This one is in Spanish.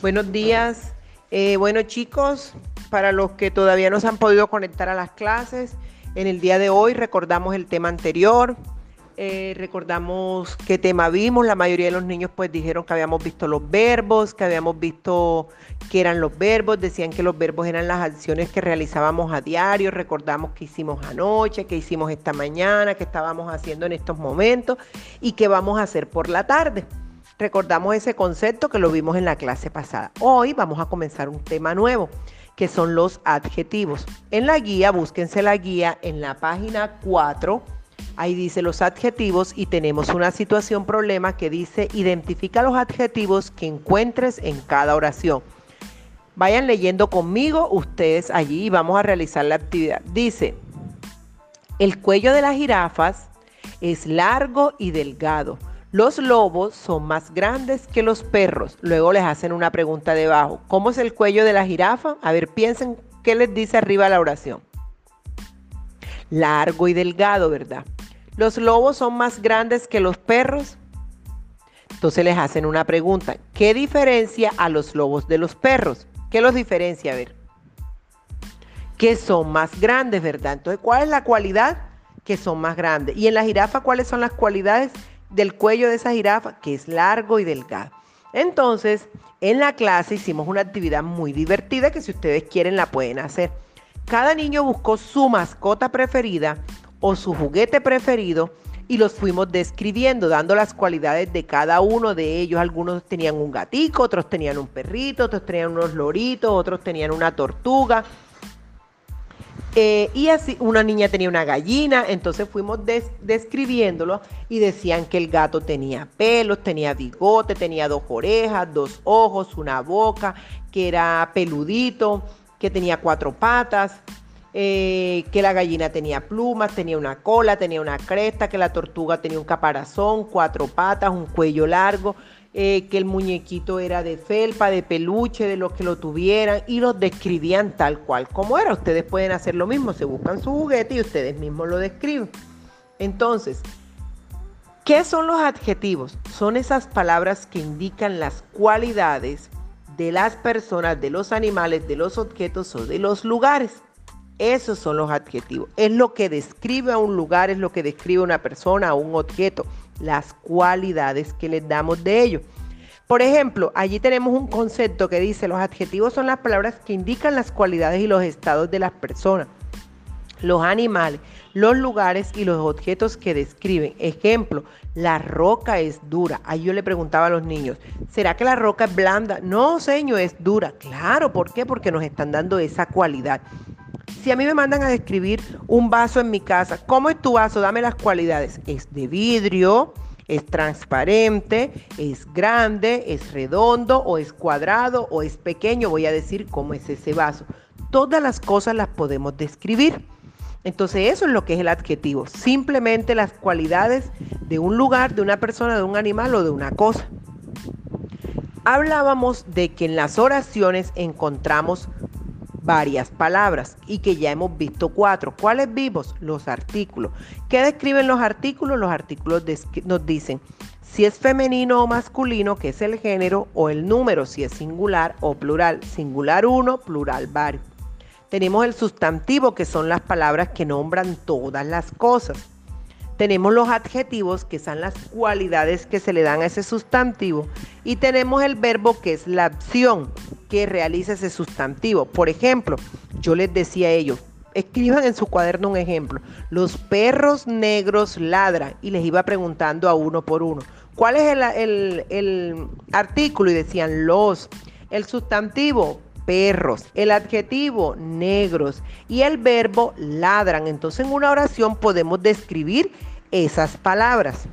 Buenos días. Eh, bueno chicos, para los que todavía no se han podido conectar a las clases, en el día de hoy recordamos el tema anterior, eh, recordamos qué tema vimos, la mayoría de los niños pues dijeron que habíamos visto los verbos, que habíamos visto qué eran los verbos, decían que los verbos eran las acciones que realizábamos a diario, recordamos qué hicimos anoche, qué hicimos esta mañana, qué estábamos haciendo en estos momentos y qué vamos a hacer por la tarde. Recordamos ese concepto que lo vimos en la clase pasada. Hoy vamos a comenzar un tema nuevo, que son los adjetivos. En la guía, búsquense la guía en la página 4. Ahí dice los adjetivos y tenemos una situación problema que dice identifica los adjetivos que encuentres en cada oración. Vayan leyendo conmigo ustedes allí y vamos a realizar la actividad. Dice, el cuello de las jirafas es largo y delgado los lobos son más grandes que los perros. Luego les hacen una pregunta debajo. ¿Cómo es el cuello de la jirafa? A ver, piensen qué les dice arriba la oración. Largo y delgado, ¿verdad? Los lobos son más grandes que los perros. Entonces les hacen una pregunta. ¿Qué diferencia a los lobos de los perros? ¿Qué los diferencia? A ver. Que son más grandes, ¿verdad? Entonces, ¿cuál es la cualidad? Que son más grandes. Y en la jirafa, ¿cuáles son las cualidades? Del cuello de esa jirafa, que es largo y delgado. Entonces, en la clase hicimos una actividad muy divertida que si ustedes quieren la pueden hacer. Cada niño buscó su mascota preferida o su juguete preferido y los fuimos describiendo, dando las cualidades de cada uno de ellos. Algunos tenían un gatico, otros tenían un perrito, otros tenían unos loritos, otros tenían una tortuga, eh, y así una niña tenía una gallina, entonces fuimos describiéndolo y decían que el gato tenía pelos, tenía bigote, tenía dos orejas, dos ojos, una boca, que era peludito, que tenía cuatro patas, eh, que la gallina tenía plumas, tenía una cola, tenía una cresta, que la tortuga tenía un caparazón, cuatro patas, un cuello largo. Eh, que el muñequito era de felpa, de peluche, de los que lo tuvieran, y los describían tal cual como era. Ustedes pueden hacer lo mismo, se buscan su juguete y ustedes mismos lo describen. Entonces, ¿qué son los adjetivos? Son esas palabras que indican las cualidades de las personas, de los animales, de los objetos o de los lugares. Esos son los adjetivos. Es lo que describe a un lugar, es lo que describe a una persona, a un objeto, las cualidades que les damos de ellos. Por ejemplo, allí tenemos un concepto que dice, los adjetivos son las palabras que indican las cualidades y los estados de las personas, los animales, los lugares y los objetos que describen. Ejemplo, la roca es dura. Ahí yo le preguntaba a los niños, ¿será que la roca es blanda? No, señor, es dura. Claro, ¿por qué? Porque nos están dando esa cualidad. Si a mí me mandan a describir un vaso en mi casa, ¿cómo es tu vaso? Dame las cualidades. Es de vidrio, es transparente, es grande, es redondo o es cuadrado o es pequeño. Voy a decir cómo es ese vaso. Todas las cosas las podemos describir. Entonces eso es lo que es el adjetivo. Simplemente las cualidades de un lugar, de una persona, de un animal o de una cosa. Hablábamos de que en las oraciones encontramos varias palabras y que ya hemos visto cuatro. ¿Cuáles vimos? Los artículos. ¿Qué describen los artículos? Los artículos nos dicen si es femenino o masculino, que es el género, o el número, si es singular o plural. Singular uno, plural varios. Tenemos el sustantivo, que son las palabras que nombran todas las cosas. Tenemos los adjetivos, que son las cualidades que se le dan a ese sustantivo. Y tenemos el verbo, que es la acción que realiza ese sustantivo. Por ejemplo, yo les decía a ellos, escriban en su cuaderno un ejemplo. Los perros negros ladran. Y les iba preguntando a uno por uno. ¿Cuál es el, el artículo? Y decían los. El sustantivo, perros, el adjetivo negros y el verbo ladran. Entonces en una oración podemos describir esas palabras.